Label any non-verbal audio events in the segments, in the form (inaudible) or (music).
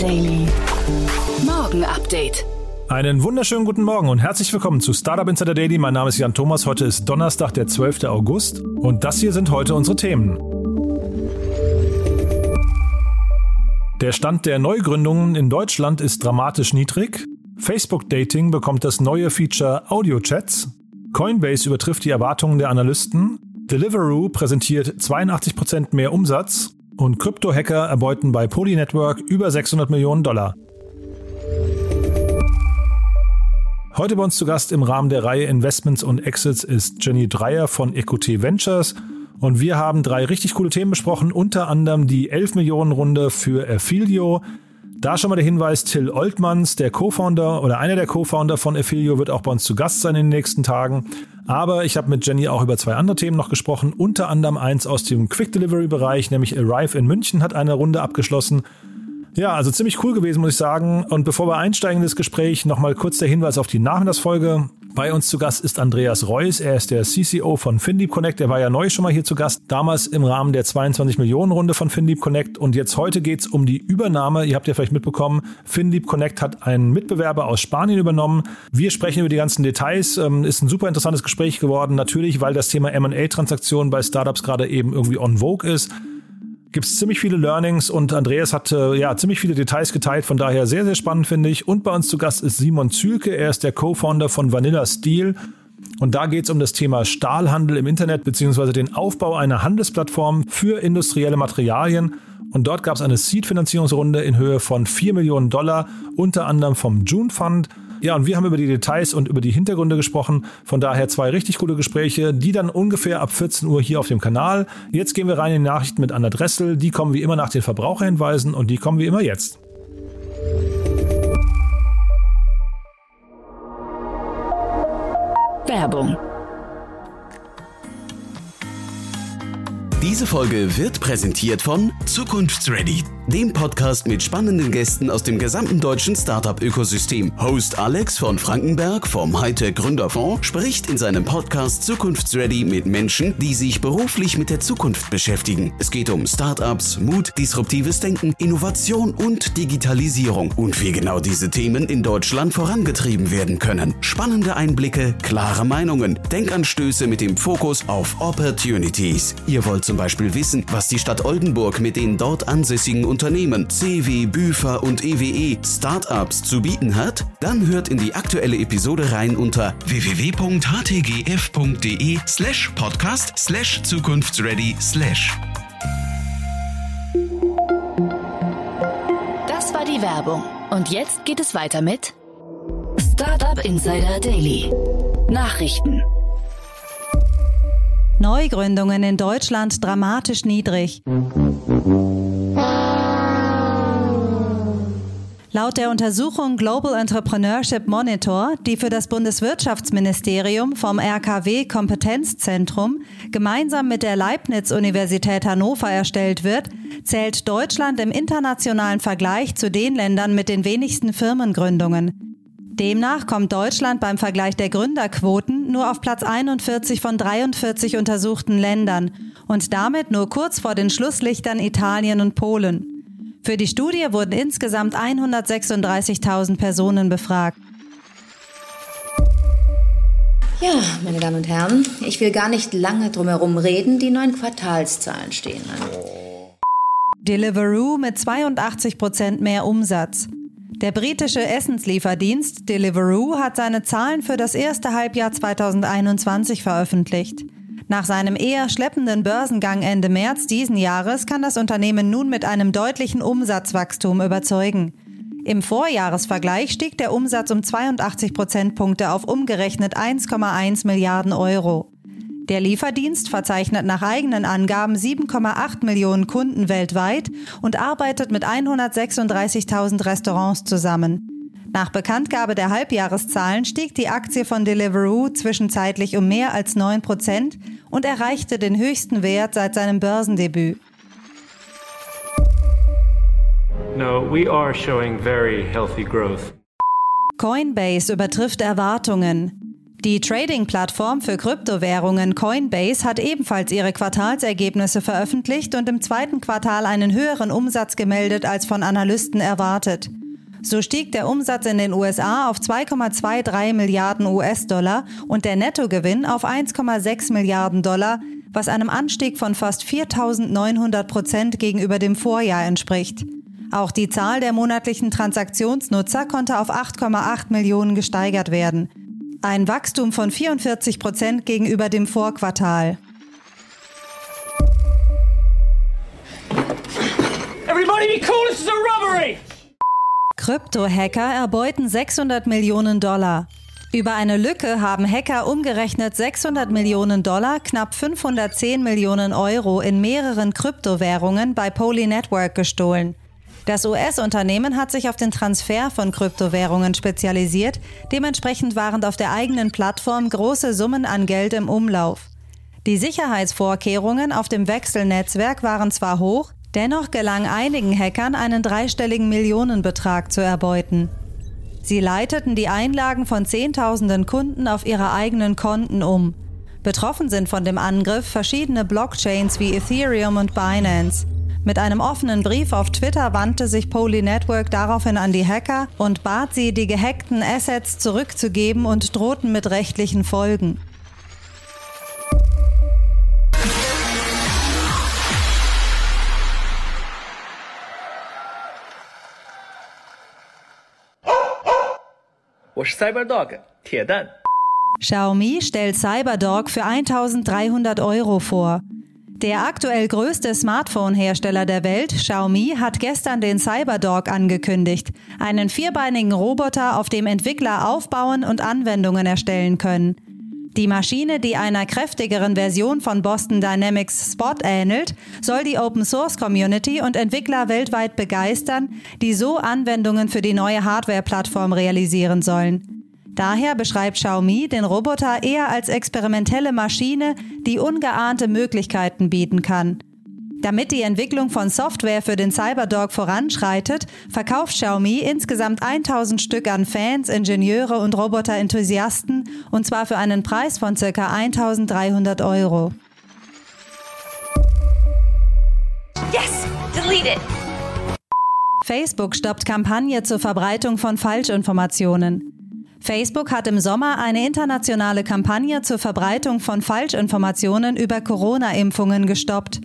Daily. Morgen Update. Einen wunderschönen guten Morgen und herzlich willkommen zu Startup Insider Daily. Mein Name ist Jan Thomas. Heute ist Donnerstag, der 12. August. Und das hier sind heute unsere Themen. Der Stand der Neugründungen in Deutschland ist dramatisch niedrig. Facebook Dating bekommt das neue Feature Audio Chats. Coinbase übertrifft die Erwartungen der Analysten. Deliveroo präsentiert 82% mehr Umsatz und Krypto-Hacker erbeuten bei Poly Network über 600 Millionen Dollar. Heute bei uns zu Gast im Rahmen der Reihe Investments und Exits ist Jenny Dreier von EQT Ventures. Und wir haben drei richtig coole Themen besprochen, unter anderem die 11 Millionen Runde für Affilio, da schon mal der Hinweis, Till Oltmanns, der Co-Founder oder einer der Co-Founder von Affilio, wird auch bei uns zu Gast sein in den nächsten Tagen. Aber ich habe mit Jenny auch über zwei andere Themen noch gesprochen, unter anderem eins aus dem Quick Delivery Bereich, nämlich Arrive in München hat eine Runde abgeschlossen. Ja, also ziemlich cool gewesen, muss ich sagen. Und bevor wir einsteigen in das Gespräch, nochmal kurz der Hinweis auf die Nachmittagsfolge. Bei uns zu Gast ist Andreas Reuss. Er ist der CCO von FinDeep Connect. Er war ja neu schon mal hier zu Gast. Damals im Rahmen der 22 Millionen Runde von FinDeep Connect. Und jetzt heute geht's um die Übernahme. Ihr habt ja vielleicht mitbekommen, FinDeep Connect hat einen Mitbewerber aus Spanien übernommen. Wir sprechen über die ganzen Details. Ähm, ist ein super interessantes Gespräch geworden. Natürlich, weil das Thema M&A-Transaktionen bei Startups gerade eben irgendwie on vogue ist gibt es ziemlich viele Learnings und Andreas hat äh, ja ziemlich viele Details geteilt, von daher sehr, sehr spannend finde ich. Und bei uns zu Gast ist Simon Zülke, er ist der Co-Founder von Vanilla Steel. Und da geht es um das Thema Stahlhandel im Internet beziehungsweise den Aufbau einer Handelsplattform für industrielle Materialien. Und dort gab es eine Seed-Finanzierungsrunde in Höhe von 4 Millionen Dollar, unter anderem vom June Fund. Ja, und wir haben über die Details und über die Hintergründe gesprochen. Von daher zwei richtig coole Gespräche, die dann ungefähr ab 14 Uhr hier auf dem Kanal. Jetzt gehen wir rein in die Nachrichten mit Anna Dressel. Die kommen wie immer nach den Verbraucherhinweisen und die kommen wie immer jetzt. Werbung. Diese Folge wird präsentiert von Zukunftsready dem Podcast mit spannenden Gästen aus dem gesamten deutschen Startup-Ökosystem. Host Alex von Frankenberg vom Hightech Gründerfonds spricht in seinem Podcast Zukunftsready mit Menschen, die sich beruflich mit der Zukunft beschäftigen. Es geht um Startups, Mut, disruptives Denken, Innovation und Digitalisierung und wie genau diese Themen in Deutschland vorangetrieben werden können. Spannende Einblicke, klare Meinungen, Denkanstöße mit dem Fokus auf Opportunities. Ihr wollt zum Beispiel wissen, was die Stadt Oldenburg mit den dort ansässigen Unternehmen CW, Büfer und EWE Startups zu bieten hat? Dann hört in die aktuelle Episode rein unter www.htgf.de slash podcast slash zukunftsready slash. Das war die Werbung. Und jetzt geht es weiter mit Startup Insider Daily. Nachrichten. Neugründungen in Deutschland dramatisch niedrig. Laut der Untersuchung Global Entrepreneurship Monitor, die für das Bundeswirtschaftsministerium vom RKW Kompetenzzentrum gemeinsam mit der Leibniz-Universität Hannover erstellt wird, zählt Deutschland im internationalen Vergleich zu den Ländern mit den wenigsten Firmengründungen. Demnach kommt Deutschland beim Vergleich der Gründerquoten nur auf Platz 41 von 43 untersuchten Ländern und damit nur kurz vor den Schlusslichtern Italien und Polen. Für die Studie wurden insgesamt 136.000 Personen befragt. Ja, meine Damen und Herren, ich will gar nicht lange drumherum reden. Die neuen Quartalszahlen stehen an. Deliveroo mit 82 Prozent mehr Umsatz. Der britische Essenslieferdienst Deliveroo hat seine Zahlen für das erste Halbjahr 2021 veröffentlicht. Nach seinem eher schleppenden Börsengang Ende März diesen Jahres kann das Unternehmen nun mit einem deutlichen Umsatzwachstum überzeugen. Im Vorjahresvergleich stieg der Umsatz um 82 Prozentpunkte auf umgerechnet 1,1 Milliarden Euro. Der Lieferdienst verzeichnet nach eigenen Angaben 7,8 Millionen Kunden weltweit und arbeitet mit 136.000 Restaurants zusammen. Nach Bekanntgabe der Halbjahreszahlen stieg die Aktie von Deliveroo zwischenzeitlich um mehr als 9 Prozent und erreichte den höchsten Wert seit seinem Börsendebüt. No, we are showing very healthy growth. Coinbase übertrifft Erwartungen. Die Trading-Plattform für Kryptowährungen Coinbase hat ebenfalls ihre Quartalsergebnisse veröffentlicht und im zweiten Quartal einen höheren Umsatz gemeldet als von Analysten erwartet. So stieg der Umsatz in den USA auf 2,23 Milliarden US-Dollar und der Nettogewinn auf 1,6 Milliarden Dollar, was einem Anstieg von fast 4.900 Prozent gegenüber dem Vorjahr entspricht. Auch die Zahl der monatlichen Transaktionsnutzer konnte auf 8,8 Millionen gesteigert werden. Ein Wachstum von 44 Prozent gegenüber dem Vorquartal. Everybody be cool, this is a robbery! Krypto-Hacker erbeuten 600 Millionen Dollar. Über eine Lücke haben Hacker umgerechnet 600 Millionen Dollar, knapp 510 Millionen Euro in mehreren Kryptowährungen bei Poly Network gestohlen. Das US-Unternehmen hat sich auf den Transfer von Kryptowährungen spezialisiert, dementsprechend waren auf der eigenen Plattform große Summen an Geld im Umlauf. Die Sicherheitsvorkehrungen auf dem Wechselnetzwerk waren zwar hoch, dennoch gelang einigen Hackern einen dreistelligen Millionenbetrag zu erbeuten. Sie leiteten die Einlagen von Zehntausenden Kunden auf ihre eigenen Konten um. Betroffen sind von dem Angriff verschiedene Blockchains wie Ethereum und Binance. Mit einem offenen Brief auf Twitter wandte sich Poly Network daraufhin an die Hacker und bat sie, die gehackten Assets zurückzugeben und drohten mit rechtlichen Folgen. Xiaomi stellt Cyberdog für 1300 Euro vor. Der aktuell größte Smartphone-Hersteller der Welt, Xiaomi, hat gestern den Cyberdog angekündigt, einen vierbeinigen Roboter, auf dem Entwickler aufbauen und Anwendungen erstellen können. Die Maschine, die einer kräftigeren Version von Boston Dynamics Spot ähnelt, soll die Open Source Community und Entwickler weltweit begeistern, die so Anwendungen für die neue Hardware-Plattform realisieren sollen. Daher beschreibt Xiaomi den Roboter eher als experimentelle Maschine, die ungeahnte Möglichkeiten bieten kann. Damit die Entwicklung von Software für den Cyberdog voranschreitet, verkauft Xiaomi insgesamt 1000 Stück an Fans, Ingenieure und Roboterenthusiasten, und zwar für einen Preis von ca. 1300 Euro. Yes! Delete it! Facebook stoppt Kampagne zur Verbreitung von Falschinformationen. Facebook hat im Sommer eine internationale Kampagne zur Verbreitung von Falschinformationen über Corona-Impfungen gestoppt.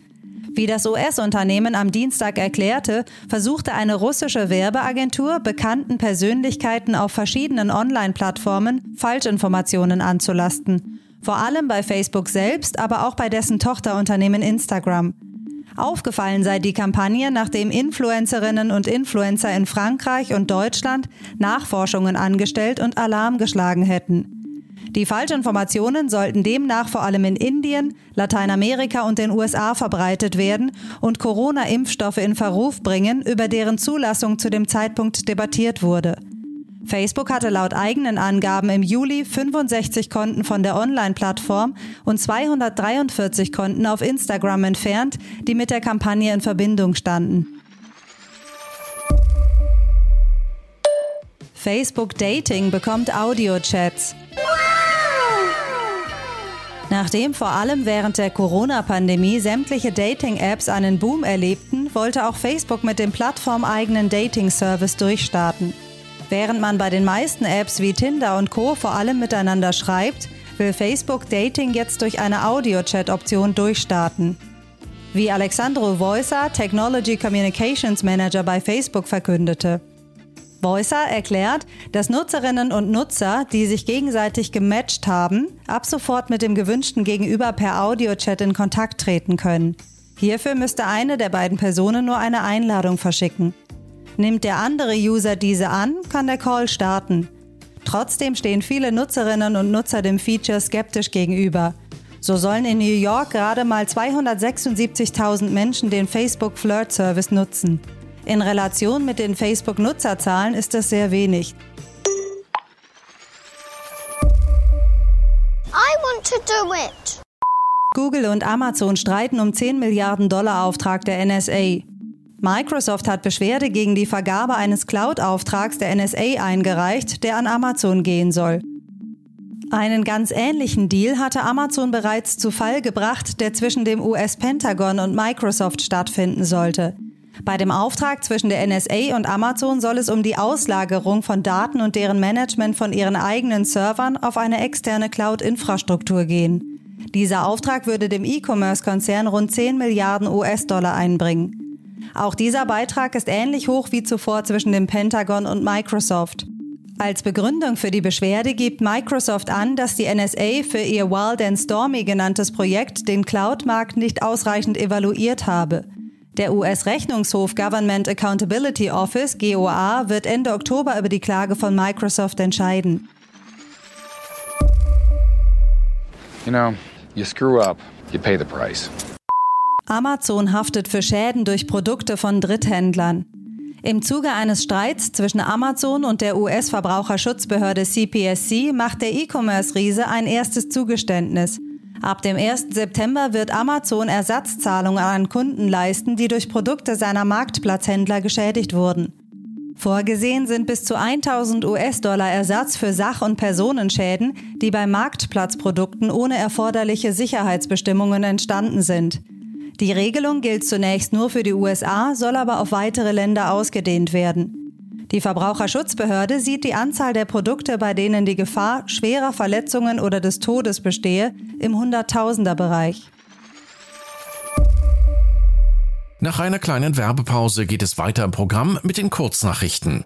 Wie das US-Unternehmen am Dienstag erklärte, versuchte eine russische Werbeagentur bekannten Persönlichkeiten auf verschiedenen Online-Plattformen Falschinformationen anzulasten. Vor allem bei Facebook selbst, aber auch bei dessen Tochterunternehmen Instagram. Aufgefallen sei die Kampagne, nachdem Influencerinnen und Influencer in Frankreich und Deutschland Nachforschungen angestellt und Alarm geschlagen hätten. Die Falschinformationen sollten demnach vor allem in Indien, Lateinamerika und den USA verbreitet werden und Corona-Impfstoffe in Verruf bringen, über deren Zulassung zu dem Zeitpunkt debattiert wurde. Facebook hatte laut eigenen Angaben im Juli 65 Konten von der Online-Plattform und 243 Konten auf Instagram entfernt, die mit der Kampagne in Verbindung standen. Facebook Dating bekommt Audio-Chats. Nachdem vor allem während der Corona-Pandemie sämtliche Dating-Apps einen Boom erlebten, wollte auch Facebook mit dem plattformeigenen Dating-Service durchstarten. Während man bei den meisten Apps wie Tinder und Co. vor allem miteinander schreibt, will Facebook Dating jetzt durch eine Audio-Chat-Option durchstarten. Wie Alexandro Voicer, Technology Communications Manager bei Facebook, verkündete. Voicer erklärt, dass Nutzerinnen und Nutzer, die sich gegenseitig gematcht haben, ab sofort mit dem gewünschten Gegenüber per Audio-Chat in Kontakt treten können. Hierfür müsste eine der beiden Personen nur eine Einladung verschicken. Nimmt der andere User diese an, kann der Call starten. Trotzdem stehen viele Nutzerinnen und Nutzer dem Feature skeptisch gegenüber. So sollen in New York gerade mal 276.000 Menschen den Facebook Flirt Service nutzen. In Relation mit den Facebook-Nutzerzahlen ist das sehr wenig. Google und Amazon streiten um 10 Milliarden Dollar Auftrag der NSA. Microsoft hat Beschwerde gegen die Vergabe eines Cloud-Auftrags der NSA eingereicht, der an Amazon gehen soll. Einen ganz ähnlichen Deal hatte Amazon bereits zu Fall gebracht, der zwischen dem US-Pentagon und Microsoft stattfinden sollte. Bei dem Auftrag zwischen der NSA und Amazon soll es um die Auslagerung von Daten und deren Management von ihren eigenen Servern auf eine externe Cloud-Infrastruktur gehen. Dieser Auftrag würde dem E-Commerce-Konzern rund 10 Milliarden US-Dollar einbringen. Auch dieser Beitrag ist ähnlich hoch wie zuvor zwischen dem Pentagon und Microsoft. Als Begründung für die Beschwerde gibt Microsoft an, dass die NSA für ihr Wild and Stormy genanntes Projekt den Cloud-Markt nicht ausreichend evaluiert habe. Der US-Rechnungshof Government Accountability Office, GOA, wird Ende Oktober über die Klage von Microsoft entscheiden. You know, you screw up, you pay the price. Amazon haftet für Schäden durch Produkte von Dritthändlern. Im Zuge eines Streits zwischen Amazon und der US-Verbraucherschutzbehörde CPSC macht der E-Commerce-Riese ein erstes Zugeständnis. Ab dem 1. September wird Amazon Ersatzzahlungen an Kunden leisten, die durch Produkte seiner Marktplatzhändler geschädigt wurden. Vorgesehen sind bis zu 1000 US-Dollar Ersatz für Sach- und Personenschäden, die bei Marktplatzprodukten ohne erforderliche Sicherheitsbestimmungen entstanden sind. Die Regelung gilt zunächst nur für die USA, soll aber auf weitere Länder ausgedehnt werden. Die Verbraucherschutzbehörde sieht die Anzahl der Produkte, bei denen die Gefahr schwerer Verletzungen oder des Todes bestehe, im Hunderttausenderbereich. Nach einer kleinen Werbepause geht es weiter im Programm mit den Kurznachrichten.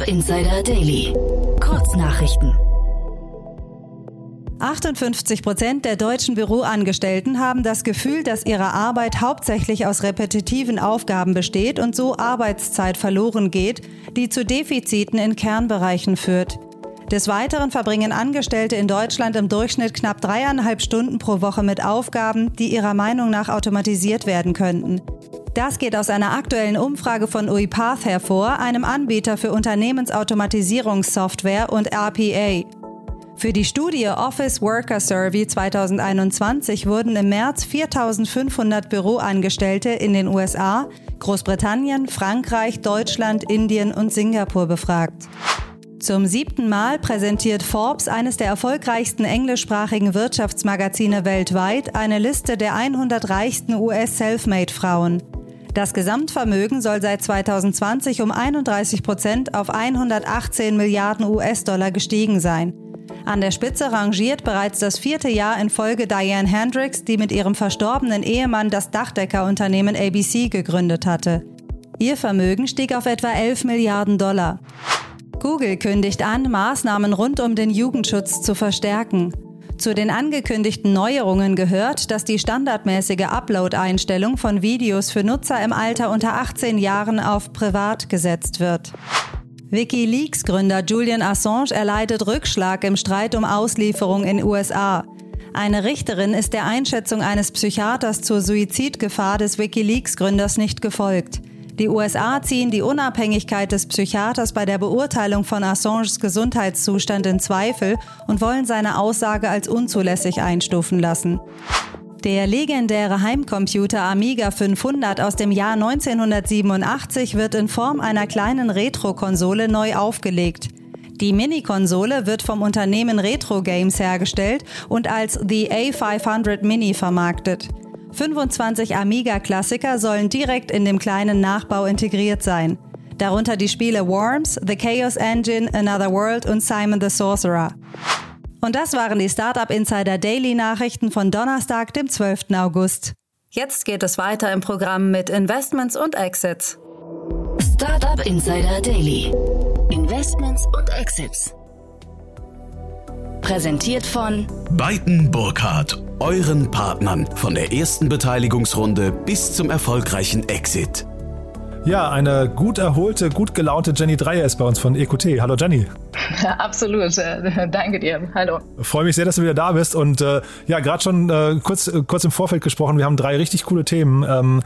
Startup Insider Daily. Kurznachrichten. 58 Prozent der deutschen Büroangestellten haben das Gefühl, dass ihre Arbeit hauptsächlich aus repetitiven Aufgaben besteht und so Arbeitszeit verloren geht, die zu Defiziten in Kernbereichen führt. Des Weiteren verbringen Angestellte in Deutschland im Durchschnitt knapp dreieinhalb Stunden pro Woche mit Aufgaben, die ihrer Meinung nach automatisiert werden könnten. Das geht aus einer aktuellen Umfrage von UiPath hervor, einem Anbieter für Unternehmensautomatisierungssoftware und RPA. Für die Studie Office Worker Survey 2021 wurden im März 4500 Büroangestellte in den USA, Großbritannien, Frankreich, Deutschland, Indien und Singapur befragt. Zum siebten Mal präsentiert Forbes, eines der erfolgreichsten englischsprachigen Wirtschaftsmagazine weltweit, eine Liste der 100 reichsten US-Selfmade-Frauen. Das Gesamtvermögen soll seit 2020 um 31 Prozent auf 118 Milliarden US-Dollar gestiegen sein. An der Spitze rangiert bereits das vierte Jahr in Folge Diane Hendricks, die mit ihrem verstorbenen Ehemann das Dachdeckerunternehmen ABC gegründet hatte. Ihr Vermögen stieg auf etwa 11 Milliarden Dollar. Google kündigt an, Maßnahmen rund um den Jugendschutz zu verstärken. Zu den angekündigten Neuerungen gehört, dass die standardmäßige Upload-Einstellung von Videos für Nutzer im Alter unter 18 Jahren auf Privat gesetzt wird. Wikileaks-Gründer Julian Assange erleidet Rückschlag im Streit um Auslieferung in USA. Eine Richterin ist der Einschätzung eines Psychiaters zur Suizidgefahr des Wikileaks-Gründers nicht gefolgt. Die USA ziehen die Unabhängigkeit des Psychiaters bei der Beurteilung von Assanges Gesundheitszustand in Zweifel und wollen seine Aussage als unzulässig einstufen lassen. Der legendäre Heimcomputer Amiga 500 aus dem Jahr 1987 wird in Form einer kleinen Retro-Konsole neu aufgelegt. Die Mini-Konsole wird vom Unternehmen Retro Games hergestellt und als The A500 Mini vermarktet. 25 Amiga-Klassiker sollen direkt in dem kleinen Nachbau integriert sein. Darunter die Spiele Worms, The Chaos Engine, Another World und Simon the Sorcerer. Und das waren die Startup Insider Daily Nachrichten von Donnerstag, dem 12. August. Jetzt geht es weiter im Programm mit Investments und Exits. Startup Insider Daily. Investments und Exits. Präsentiert von Beiten Burkhardt, euren Partnern von der ersten Beteiligungsrunde bis zum erfolgreichen Exit. Ja, eine gut erholte, gut gelaunte Jenny Dreier ist bei uns von EQT. Hallo Jenny. Ja, (laughs) absolut. (laughs) Danke dir. Hallo. Freue mich sehr, dass du wieder da bist. Und äh, ja, gerade schon äh, kurz, äh, kurz im Vorfeld gesprochen. Wir haben drei richtig coole Themen. Ähm,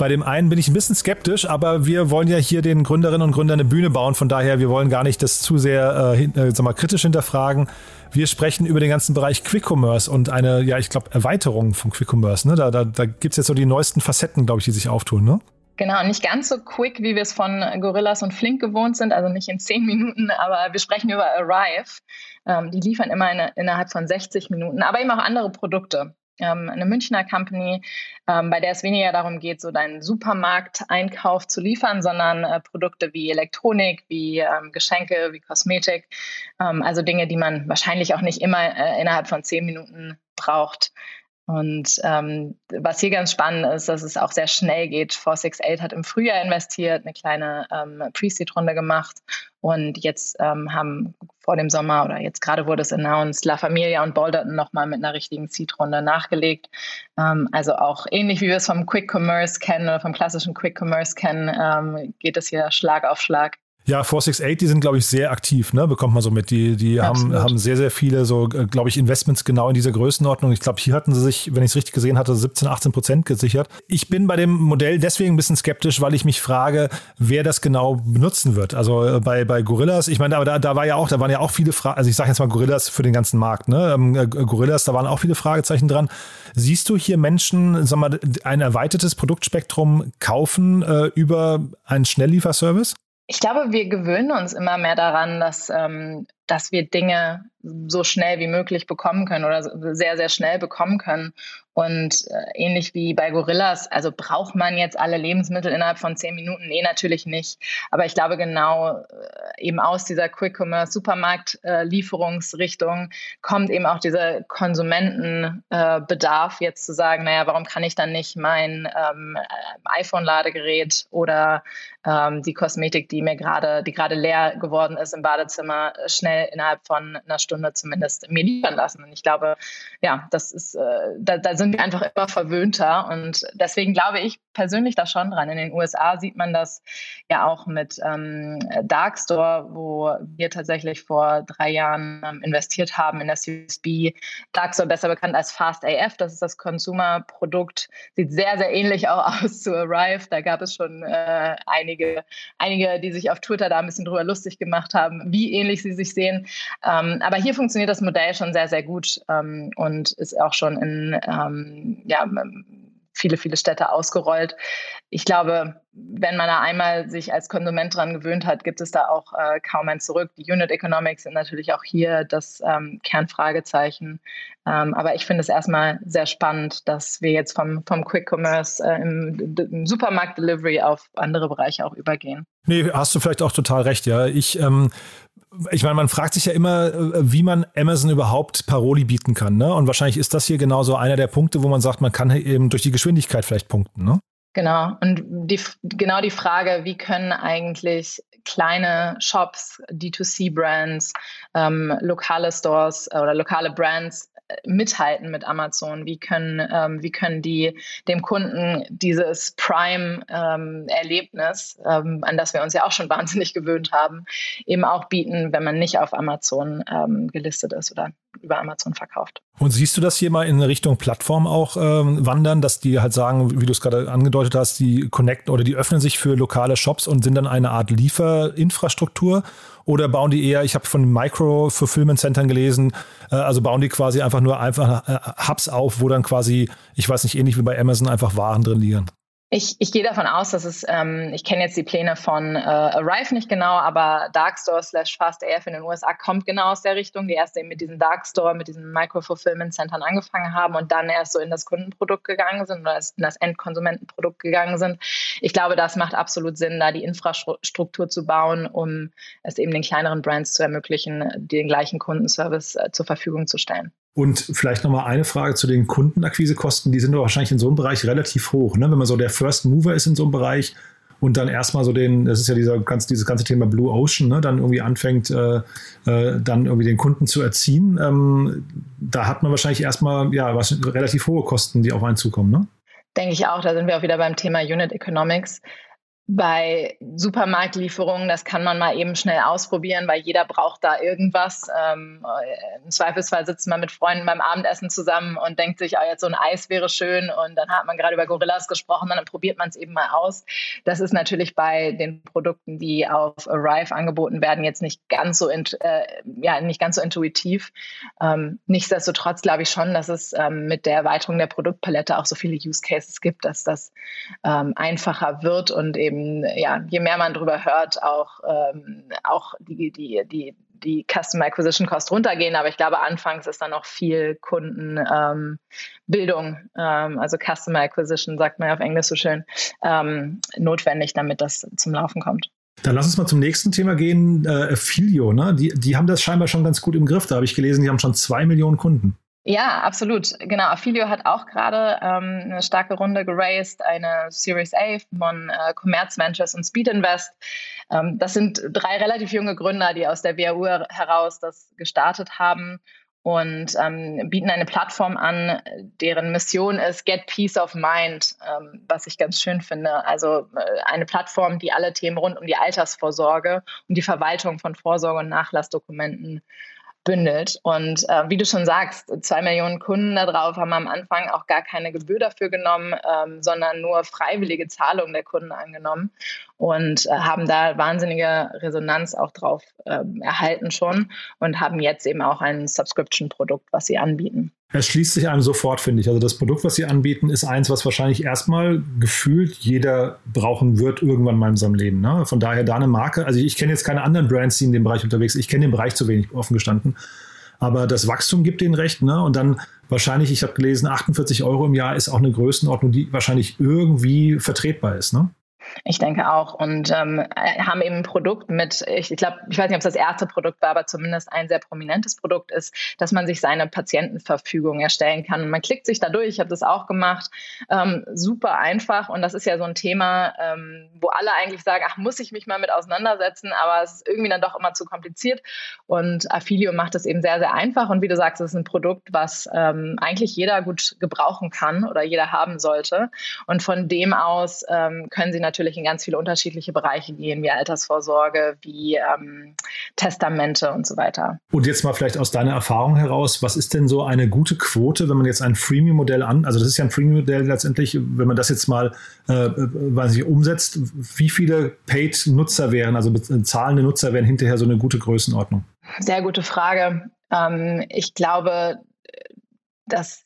bei dem einen bin ich ein bisschen skeptisch, aber wir wollen ja hier den Gründerinnen und Gründern eine Bühne bauen. Von daher, wir wollen gar nicht das zu sehr äh, äh sag mal, kritisch hinterfragen. Wir sprechen über den ganzen Bereich Quick Commerce und eine, ja, ich glaube, Erweiterung von Quick Commerce. Ne? Da, da, da gibt es jetzt so die neuesten Facetten, glaube ich, die sich auftun. Ne? Genau, nicht ganz so quick, wie wir es von Gorillas und Flink gewohnt sind, also nicht in zehn Minuten, aber wir sprechen über Arrive. Ähm, die liefern immer eine, innerhalb von 60 Minuten, aber eben auch andere Produkte. Ähm, eine Münchner Company, ähm, bei der es weniger darum geht, so deinen Supermarkteinkauf zu liefern, sondern äh, Produkte wie Elektronik, wie ähm, Geschenke, wie Kosmetik, ähm, also Dinge, die man wahrscheinlich auch nicht immer äh, innerhalb von zehn Minuten braucht. Und ähm, was hier ganz spannend ist, dass es auch sehr schnell geht. 468 hat im Frühjahr investiert, eine kleine ähm, Pre-Seed-Runde gemacht und jetzt ähm, haben vor dem Sommer oder jetzt gerade wurde es announced, La Familia und Bolderton nochmal mit einer richtigen Seed-Runde nachgelegt. Ähm, also auch ähnlich wie wir es vom Quick Commerce kennen oder vom klassischen Quick Commerce kennen, ähm, geht es hier Schlag auf Schlag. Ja, 468, die sind, glaube ich, sehr aktiv, ne? bekommt man so mit. Die, die haben, haben sehr, sehr viele, so, äh, glaube ich, Investments genau in dieser Größenordnung. Ich glaube, hier hatten sie sich, wenn ich es richtig gesehen hatte, 17, 18 Prozent gesichert. Ich bin bei dem Modell deswegen ein bisschen skeptisch, weil ich mich frage, wer das genau benutzen wird. Also äh, bei, bei Gorillas, ich meine, aber da, da war ja auch, da waren ja auch viele Fragen, also ich sage jetzt mal Gorillas für den ganzen Markt, ne? Ähm, äh, Gorillas, da waren auch viele Fragezeichen dran. Siehst du hier Menschen, sag mal, ein erweitertes Produktspektrum kaufen äh, über einen Schnelllieferservice? Ich glaube, wir gewöhnen uns immer mehr daran, dass, ähm, dass wir Dinge so schnell wie möglich bekommen können oder sehr, sehr schnell bekommen können. Und äh, ähnlich wie bei Gorillas, also braucht man jetzt alle Lebensmittel innerhalb von zehn Minuten? Nee, natürlich nicht. Aber ich glaube genau äh, eben aus dieser Quick Commerce Supermarkt-Lieferungsrichtung äh, kommt eben auch dieser Konsumentenbedarf, äh, jetzt zu sagen, naja, warum kann ich dann nicht mein ähm, iPhone-Ladegerät oder ähm, die Kosmetik, die mir die gerade leer geworden ist im Badezimmer, schnell innerhalb von einer Stunde zumindest mir liefern lassen? Und ich glaube, ja, das ist, äh, da, da sind wir einfach immer verwöhnter. Und deswegen glaube ich persönlich da schon dran. In den USA sieht man das ja auch mit ähm, Darkstore, wo wir tatsächlich vor drei Jahren ähm, investiert haben in das USB. Darkstore besser bekannt als Fast AF, das ist das Consumer-Produkt. Sieht sehr, sehr ähnlich auch (laughs) aus zu Arrive. Da gab es schon äh, einige, einige, die sich auf Twitter da ein bisschen drüber lustig gemacht haben, wie ähnlich sie sich sehen. Ähm, aber hier funktioniert das Modell schon sehr, sehr gut ähm, und ist auch schon in ähm, ja, viele, viele Städte ausgerollt. Ich glaube, wenn man da einmal sich als Konsument dran gewöhnt hat, gibt es da auch äh, kaum ein Zurück. Die Unit Economics sind natürlich auch hier das ähm, Kernfragezeichen. Ähm, aber ich finde es erstmal sehr spannend, dass wir jetzt vom, vom Quick Commerce äh, im, im Supermarkt Delivery auf andere Bereiche auch übergehen. Nee, hast du vielleicht auch total recht, ja. Ich ähm, ich meine, man fragt sich ja immer, äh, wie man Amazon überhaupt Paroli bieten kann. Ne? Und wahrscheinlich ist das hier genauso einer der Punkte, wo man sagt, man kann eben durch die Geschwindigkeit vielleicht punkten. Ne? Genau. Und die, genau die Frage, wie können eigentlich kleine Shops, D2C-Brands, ähm, lokale Stores oder lokale Brands mithalten mit Amazon? Wie können, ähm, wie können die dem Kunden dieses Prime-Erlebnis, ähm, ähm, an das wir uns ja auch schon (laughs) wahnsinnig gewöhnt haben, eben auch bieten, wenn man nicht auf Amazon ähm, gelistet ist oder über Amazon verkauft? Und siehst du das hier mal in Richtung Plattform auch ähm, wandern, dass die halt sagen, wie du es gerade angedeutet hast, die connecten oder die öffnen sich für lokale Shops und sind dann eine Art Lieferinfrastruktur? Oder bauen die eher, ich habe von Micro-Fulfillment-Centern gelesen, äh, also bauen die quasi einfach nur einfach äh, Hubs auf, wo dann quasi, ich weiß nicht, ähnlich wie bei Amazon einfach Waren drin liegen? Ich, ich gehe davon aus, dass es, ähm, ich kenne jetzt die Pläne von äh, Arrive nicht genau, aber Darkstore slash Fast AF in den USA kommt genau aus der Richtung, die erst eben mit diesen Darkstore, mit diesen Micro-Fulfillment-Centern angefangen haben und dann erst so in das Kundenprodukt gegangen sind oder in das Endkonsumentenprodukt gegangen sind. Ich glaube, das macht absolut Sinn, da die Infrastruktur zu bauen, um es eben den kleineren Brands zu ermöglichen, den gleichen Kundenservice äh, zur Verfügung zu stellen. Und vielleicht nochmal eine Frage zu den Kundenakquisekosten. Die sind doch wahrscheinlich in so einem Bereich relativ hoch. Ne? Wenn man so der First Mover ist in so einem Bereich und dann erstmal so den, das ist ja dieser ganz, dieses ganze Thema Blue Ocean, ne? dann irgendwie anfängt, äh, äh, dann irgendwie den Kunden zu erziehen. Ähm, da hat man wahrscheinlich erstmal ja, was, relativ hohe Kosten, die auf einen zukommen. Ne? Denke ich auch. Da sind wir auch wieder beim Thema Unit Economics bei Supermarktlieferungen, das kann man mal eben schnell ausprobieren, weil jeder braucht da irgendwas. Ähm, äh, Im Zweifelsfall sitzt man mit Freunden beim Abendessen zusammen und denkt sich, oh, jetzt so ein Eis wäre schön und dann hat man gerade über Gorillas gesprochen und dann probiert man es eben mal aus. Das ist natürlich bei den Produkten, die auf Arrive angeboten werden, jetzt nicht ganz so, äh, ja, nicht ganz so intuitiv. Ähm, nichtsdestotrotz glaube ich schon, dass es ähm, mit der Erweiterung der Produktpalette auch so viele Use Cases gibt, dass das ähm, einfacher wird und eben ja, je mehr man darüber hört, auch, ähm, auch die, die, die, die Customer Acquisition Cost runtergehen. Aber ich glaube, anfangs ist da noch viel Kundenbildung, ähm, ähm, also Customer Acquisition, sagt man ja auf Englisch so schön, ähm, notwendig, damit das zum Laufen kommt. Dann lass uns mal zum nächsten Thema gehen. Äh, Filio, ne? die, die haben das scheinbar schon ganz gut im Griff. Da habe ich gelesen, die haben schon zwei Millionen Kunden. Ja, absolut. Genau. Affilio hat auch gerade ähm, eine starke Runde geraced, eine Series A von äh, Commerz Ventures und Speed Invest. Ähm, das sind drei relativ junge Gründer, die aus der WHU heraus das gestartet haben und ähm, bieten eine Plattform an, deren Mission ist Get Peace of Mind, ähm, was ich ganz schön finde. Also äh, eine Plattform, die alle Themen rund um die Altersvorsorge und die Verwaltung von Vorsorge- und Nachlassdokumenten bündelt. Und äh, wie du schon sagst, zwei Millionen Kunden da drauf haben am Anfang auch gar keine Gebühr dafür genommen, ähm, sondern nur freiwillige Zahlungen der Kunden angenommen und äh, haben da wahnsinnige Resonanz auch drauf äh, erhalten schon und haben jetzt eben auch ein Subscription-Produkt, was sie anbieten. Es schließt sich einem sofort, finde ich. Also das Produkt, was sie anbieten, ist eins, was wahrscheinlich erstmal gefühlt jeder brauchen wird irgendwann mal in seinem Leben. Ne? Von daher da eine Marke. Also ich kenne jetzt keine anderen Brands, die in dem Bereich unterwegs sind. Ich kenne den Bereich zu wenig, offen gestanden. Aber das Wachstum gibt denen recht. Ne? Und dann wahrscheinlich, ich habe gelesen, 48 Euro im Jahr ist auch eine Größenordnung, die wahrscheinlich irgendwie vertretbar ist. Ne? Ich denke auch. Und ähm, haben eben ein Produkt mit, ich, ich glaube, ich weiß nicht, ob es das erste Produkt war, aber zumindest ein sehr prominentes Produkt ist, dass man sich seine Patientenverfügung erstellen kann. man klickt sich da durch, ich habe das auch gemacht. Ähm, super einfach. Und das ist ja so ein Thema, ähm, wo alle eigentlich sagen, ach, muss ich mich mal mit auseinandersetzen, aber es ist irgendwie dann doch immer zu kompliziert. Und Affilio macht es eben sehr, sehr einfach. Und wie du sagst, es ist ein Produkt, was ähm, eigentlich jeder gut gebrauchen kann oder jeder haben sollte. Und von dem aus ähm, können sie natürlich natürlich in ganz viele unterschiedliche Bereiche gehen, wie Altersvorsorge, wie ähm, Testamente und so weiter. Und jetzt mal vielleicht aus deiner Erfahrung heraus, was ist denn so eine gute Quote, wenn man jetzt ein Freemium-Modell an, also das ist ja ein Freemium-Modell letztendlich, wenn man das jetzt mal äh, weiß ich, umsetzt, wie viele Paid-Nutzer wären, also zahlende Nutzer wären hinterher so eine gute Größenordnung? Sehr gute Frage. Ähm, ich glaube, dass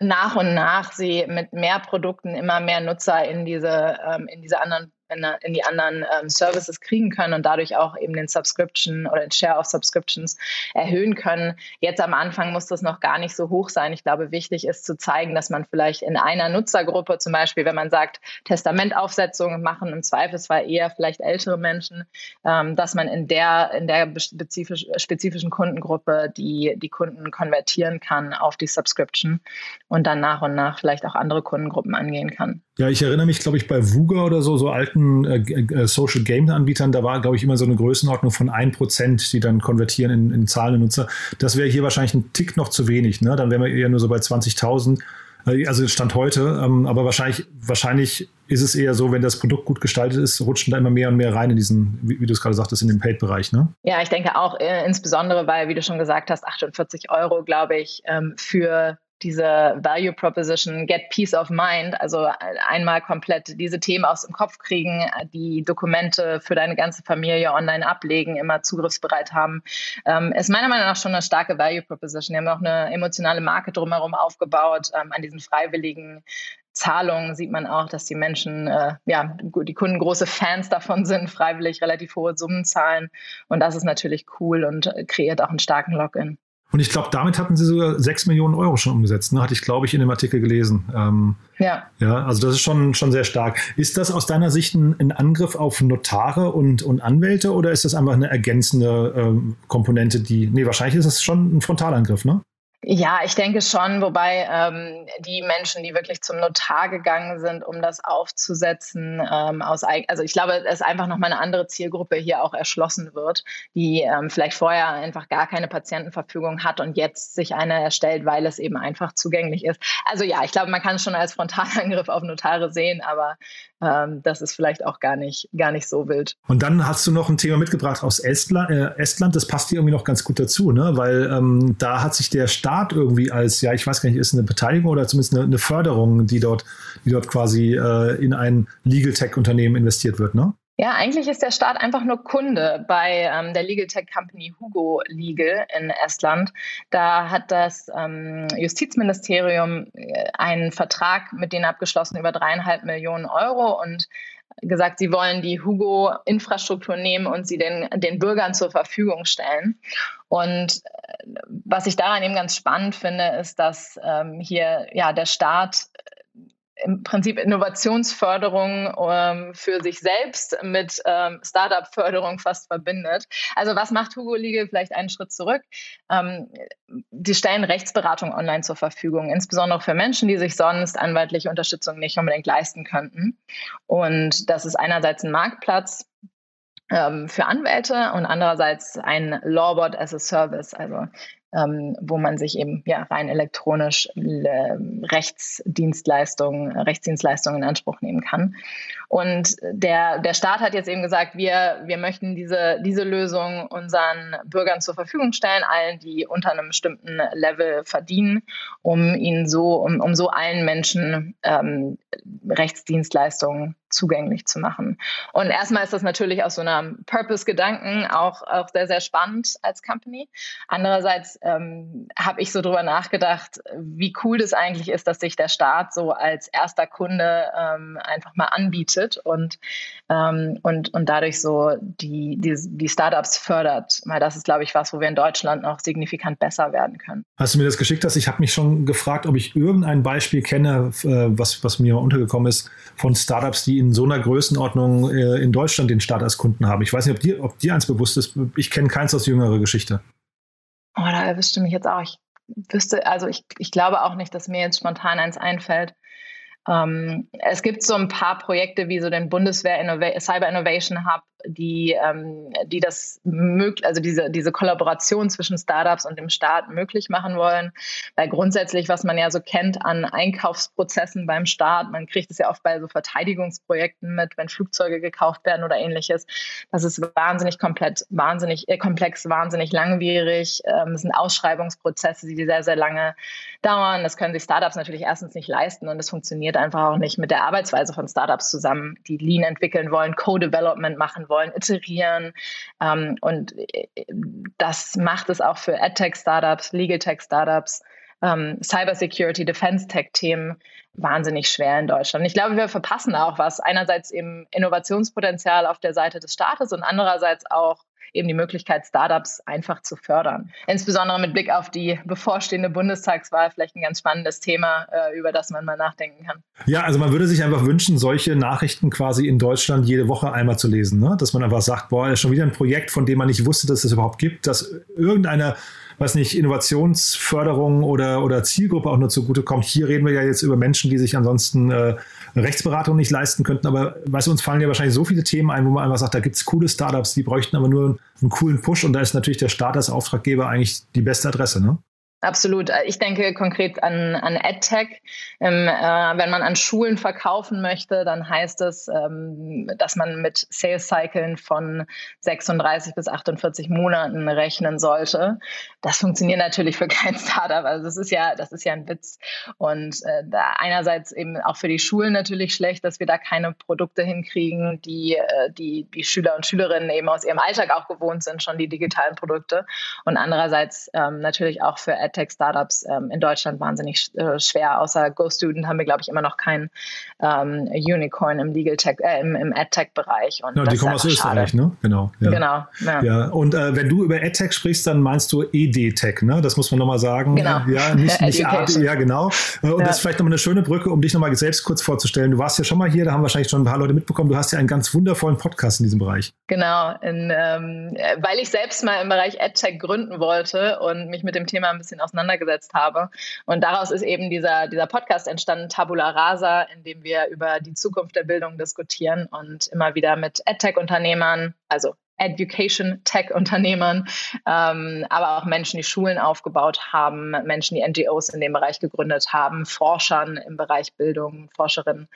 nach und nach sie mit mehr Produkten immer mehr Nutzer in diese, ähm, in diese anderen in, in die anderen ähm, Services kriegen können und dadurch auch eben den Subscription oder den Share of Subscriptions erhöhen können. Jetzt am Anfang muss das noch gar nicht so hoch sein. Ich glaube, wichtig ist zu zeigen, dass man vielleicht in einer Nutzergruppe, zum Beispiel, wenn man sagt, Testamentaufsetzungen machen im Zweifelsfall eher vielleicht ältere Menschen, ähm, dass man in der, in der spezifisch, spezifischen Kundengruppe die, die Kunden konvertieren kann auf die Subscription und dann nach und nach vielleicht auch andere Kundengruppen angehen kann. Ja, ich erinnere mich, glaube ich, bei Vuga oder so, so alten äh, äh, Social Game Anbietern, da war, glaube ich, immer so eine Größenordnung von 1%, die dann konvertieren in, in zahlende Nutzer. Das wäre hier wahrscheinlich ein Tick noch zu wenig. Ne? Dann wären wir eher nur so bei 20.000. Äh, also Stand heute. Ähm, aber wahrscheinlich, wahrscheinlich ist es eher so, wenn das Produkt gut gestaltet ist, rutschen da immer mehr und mehr rein in diesen, wie, du es gerade sagtest, in den Paid-Bereich. Ne? Ja, ich denke auch, äh, insbesondere, weil, wie du schon gesagt hast, 48 Euro, glaube ich, ähm, für diese Value Proposition Get Peace of Mind, also einmal komplett diese Themen aus dem Kopf kriegen, die Dokumente für deine ganze Familie online ablegen, immer zugriffsbereit haben, ähm, ist meiner Meinung nach schon eine starke Value Proposition. Wir haben auch eine emotionale Marke drumherum aufgebaut. Ähm, an diesen freiwilligen Zahlungen sieht man auch, dass die Menschen, äh, ja, die Kunden große Fans davon sind, freiwillig relativ hohe Summen zahlen. Und das ist natürlich cool und kreiert auch einen starken Login. Und ich glaube, damit hatten sie sogar 6 Millionen Euro schon umgesetzt. Ne? Hatte ich, glaube ich, in dem Artikel gelesen. Ähm, ja. Ja, also das ist schon, schon sehr stark. Ist das aus deiner Sicht ein, ein Angriff auf Notare und, und Anwälte oder ist das einfach eine ergänzende ähm, Komponente, die. Nee, wahrscheinlich ist das schon ein Frontalangriff, ne? Ja, ich denke schon, wobei ähm, die Menschen, die wirklich zum Notar gegangen sind, um das aufzusetzen, ähm, aus, also ich glaube, es einfach nochmal eine andere Zielgruppe hier auch erschlossen wird, die ähm, vielleicht vorher einfach gar keine Patientenverfügung hat und jetzt sich eine erstellt, weil es eben einfach zugänglich ist. Also ja, ich glaube, man kann es schon als Frontalangriff auf Notare sehen, aber ähm, das ist vielleicht auch gar nicht, gar nicht so wild. Und dann hast du noch ein Thema mitgebracht aus Estland. Äh, Estland das passt hier irgendwie noch ganz gut dazu, ne? weil ähm, da hat sich der Staat irgendwie als, ja, ich weiß gar nicht, ist eine Beteiligung oder zumindest eine, eine Förderung, die dort, die dort quasi äh, in ein Legal Tech-Unternehmen investiert wird, ne? Ja, eigentlich ist der Staat einfach nur Kunde bei ähm, der Legal Tech Company Hugo Legal in Estland. Da hat das ähm, Justizministerium äh, einen Vertrag mit denen abgeschlossen über dreieinhalb Millionen Euro und gesagt, sie wollen die Hugo-Infrastruktur nehmen und sie den, den Bürgern zur Verfügung stellen. Und äh, was ich daran eben ganz spannend finde, ist, dass ähm, hier ja der Staat im Prinzip Innovationsförderung ähm, für sich selbst mit ähm, Startup-Förderung fast verbindet. Also was macht Hugo Legal? Vielleicht einen Schritt zurück. Ähm, die stellen Rechtsberatung online zur Verfügung, insbesondere für Menschen, die sich sonst anwaltliche Unterstützung nicht unbedingt leisten könnten. Und das ist einerseits ein Marktplatz, ähm, für Anwälte und andererseits ein Lawbot as a Service, also ähm, wo man sich eben ja rein elektronisch äh, Rechtsdienstleistungen, Rechtsdienstleistungen in Anspruch nehmen kann. Und der, der Staat hat jetzt eben gesagt, wir, wir möchten diese, diese Lösung unseren Bürgern zur Verfügung stellen, allen, die unter einem bestimmten Level verdienen, um ihnen so, um, um so allen Menschen ähm, Rechtsdienstleistungen zugänglich zu machen. Und erstmal ist das natürlich aus so einem Purpose-Gedanken auch, auch sehr, sehr spannend als Company. Andererseits ähm, habe ich so drüber nachgedacht, wie cool das eigentlich ist, dass sich der Staat so als erster Kunde ähm, einfach mal anbietet und, ähm, und, und dadurch so die, die, die Startups fördert. Weil das ist, glaube ich, was, wo wir in Deutschland noch signifikant besser werden können. Hast du mir das geschickt hast? Ich habe mich schon gefragt, ob ich irgendein Beispiel kenne, äh, was, was mir untergekommen ist, von Startups, die in so einer Größenordnung äh, in Deutschland den Staat als Kunden haben. Ich weiß nicht, ob dir, ob dir eins bewusst ist. Ich kenne keins aus jüngerer Geschichte. Oh, da erwischte mich jetzt auch. Ich wüsste, also ich, ich glaube auch nicht, dass mir jetzt spontan eins einfällt. Ähm, es gibt so ein paar Projekte wie so den Bundeswehr Innova Cyber Innovation Hub, die, ähm, die das möglich, also diese, diese Kollaboration zwischen Startups und dem Staat möglich machen wollen. Weil grundsätzlich, was man ja so kennt an Einkaufsprozessen beim Staat, man kriegt es ja oft bei so Verteidigungsprojekten mit, wenn Flugzeuge gekauft werden oder ähnliches. Das ist wahnsinnig komplett, wahnsinnig äh, komplex, wahnsinnig langwierig. Ähm, es sind Ausschreibungsprozesse, die sehr, sehr lange dauern. Das können sich Startups natürlich erstens nicht leisten und es funktioniert einfach auch nicht mit der Arbeitsweise von Startups zusammen, die Lean entwickeln wollen, Co-Development machen wollen wollen, iterieren. Ähm, und äh, das macht es auch für AdTech-Startups, Legal-Tech-Startups, ähm, Cybersecurity, Defense-Tech-Themen wahnsinnig schwer in Deutschland. Ich glaube, wir verpassen auch was. Einerseits eben Innovationspotenzial auf der Seite des Staates und andererseits auch eben die Möglichkeit, Startups einfach zu fördern. Insbesondere mit Blick auf die bevorstehende Bundestagswahl vielleicht ein ganz spannendes Thema, äh, über das man mal nachdenken kann. Ja, also man würde sich einfach wünschen, solche Nachrichten quasi in Deutschland jede Woche einmal zu lesen, ne? dass man einfach sagt, boah, ist schon wieder ein Projekt, von dem man nicht wusste, dass es überhaupt gibt, dass irgendeiner weiß nicht, Innovationsförderung oder, oder Zielgruppe auch nur zugutekommt. Hier reden wir ja jetzt über Menschen, die sich ansonsten äh, Rechtsberatung nicht leisten könnten. Aber weißt du, uns fallen ja wahrscheinlich so viele Themen ein, wo man einfach sagt, da gibt es coole Startups, die bräuchten aber nur einen coolen Push und da ist natürlich der Staat als Auftraggeber eigentlich die beste Adresse, ne? Absolut. Ich denke konkret an, an EdTech. Ähm, äh, wenn man an Schulen verkaufen möchte, dann heißt es, ähm, dass man mit Sales-Cyclen von 36 bis 48 Monaten rechnen sollte. Das funktioniert natürlich für kein (laughs) Startup. Also das ist ja, das ist ja ein Witz. Und äh, einerseits eben auch für die Schulen natürlich schlecht, dass wir da keine Produkte hinkriegen, die, äh, die die Schüler und Schülerinnen eben aus ihrem Alltag auch gewohnt sind, schon die digitalen Produkte. Und andererseits ähm, natürlich auch für EdTech EdTech-Startups ähm, in Deutschland wahnsinnig äh, schwer. Außer GoStudent haben wir, glaube ich, immer noch kein ähm, Unicorn im Legal Tech, äh, im, im EdTech-Bereich. Ja, die kommen aus Österreich, schade. ne? Genau. Ja. Genau. Ja. ja. Und äh, wenn du über EdTech sprichst, dann meinst du EdTech, ne? Das muss man nochmal sagen. Genau. Ja, nicht, (laughs) nicht AD, ja, genau. Äh, und ja. das ist vielleicht nochmal eine schöne Brücke, um dich nochmal selbst kurz vorzustellen. Du warst ja schon mal hier, da haben wahrscheinlich schon ein paar Leute mitbekommen. Du hast ja einen ganz wundervollen Podcast in diesem Bereich. Genau. In, ähm, weil ich selbst mal im Bereich EdTech gründen wollte und mich mit dem Thema ein bisschen auseinandergesetzt habe. Und daraus ist eben dieser, dieser Podcast entstanden, Tabula Rasa, in dem wir über die Zukunft der Bildung diskutieren und immer wieder mit EdTech-Unternehmern, also Education-Tech-Unternehmern, ähm, aber auch Menschen, die Schulen aufgebaut haben, Menschen, die NGOs in dem Bereich gegründet haben, Forschern im Bereich Bildung, Forscherinnen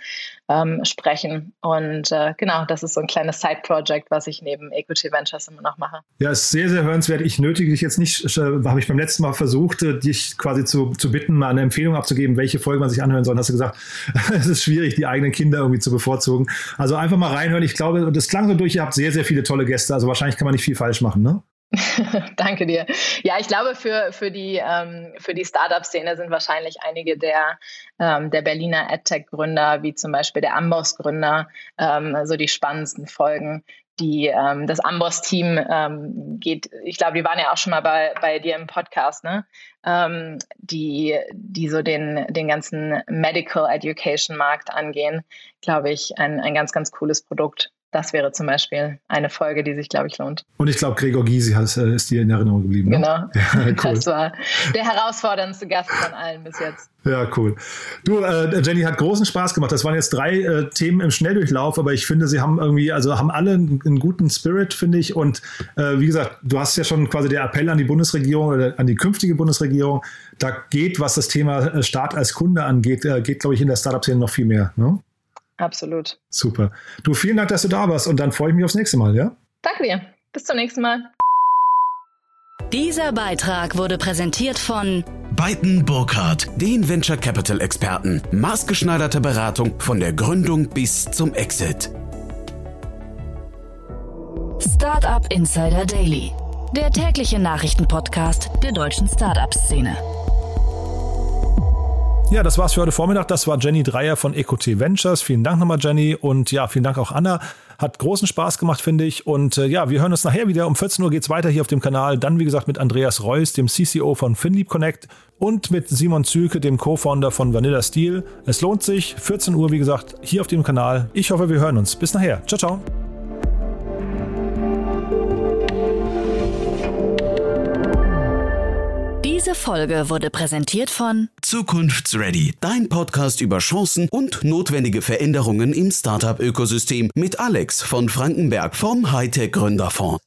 ähm, sprechen. Und äh, genau, das ist so ein kleines Side-Project, was ich neben Equity Ventures immer noch mache. Ja, ist sehr, sehr hörenswert. Ich nötige dich jetzt nicht, äh, habe ich beim letzten Mal versucht, äh, dich quasi zu, zu bitten, mal eine Empfehlung abzugeben, welche Folge man sich anhören soll. Hast du gesagt, (laughs) es ist schwierig, die eigenen Kinder irgendwie zu bevorzugen. Also einfach mal reinhören. Ich glaube, das klang so durch, ihr habt sehr, sehr viele tolle Gäste Gäste. Also wahrscheinlich kann man nicht viel falsch machen, ne? (laughs) Danke dir. Ja, ich glaube, für, für die, ähm, die Startup-Szene sind wahrscheinlich einige der, ähm, der Berliner AdTech-Gründer, wie zum Beispiel der Amboss-Gründer, ähm, so die spannendsten Folgen. Die, ähm, das Amboss-Team ähm, geht, ich glaube, die waren ja auch schon mal bei, bei dir im Podcast, ne? Ähm, die, die so den, den ganzen Medical Education-Markt angehen, glaube ich, ein, ein ganz, ganz cooles Produkt das wäre zum Beispiel eine Folge, die sich, glaube ich, lohnt. Und ich glaube, Gregor Gysi äh, ist dir in Erinnerung geblieben. Ne? Genau. (laughs) Ja, cool. Das war der herausforderndste Gast von allen bis jetzt. Ja, cool. Du, äh, Jenny, hat großen Spaß gemacht. Das waren jetzt drei äh, Themen im Schnelldurchlauf, aber ich finde, sie haben irgendwie, also haben alle einen, einen guten Spirit, finde ich. Und äh, wie gesagt, du hast ja schon quasi der Appell an die Bundesregierung oder an die künftige Bundesregierung. Da geht, was das Thema äh, Staat als Kunde angeht, äh, geht, glaube ich, in der Startup-Szene noch viel mehr. Ne? Absolut. Super. Du, vielen Dank, dass du da warst und dann freue ich mich aufs nächste Mal, ja? Danke dir. Bis zum nächsten Mal. Dieser Beitrag wurde präsentiert von Beiten Burkhardt, den Venture Capital Experten. Maßgeschneiderte Beratung von der Gründung bis zum Exit. Startup Insider Daily, der tägliche Nachrichtenpodcast der deutschen Startup-Szene. Ja, das war's für heute Vormittag. Das war Jenny Dreier von EcoT Ventures. Vielen Dank nochmal, Jenny. Und ja, vielen Dank auch Anna. Hat großen Spaß gemacht, finde ich. Und äh, ja, wir hören uns nachher wieder. Um 14 Uhr geht's weiter hier auf dem Kanal. Dann, wie gesagt, mit Andreas Reuss, dem CCO von FinLeap Connect und mit Simon Zülke, dem Co-Founder von Vanilla Steel. Es lohnt sich. 14 Uhr, wie gesagt, hier auf dem Kanal. Ich hoffe, wir hören uns. Bis nachher. Ciao, ciao. Diese Folge wurde präsentiert von Zukunftsready, dein Podcast über Chancen und notwendige Veränderungen im Startup-Ökosystem mit Alex von Frankenberg vom Hightech Gründerfonds.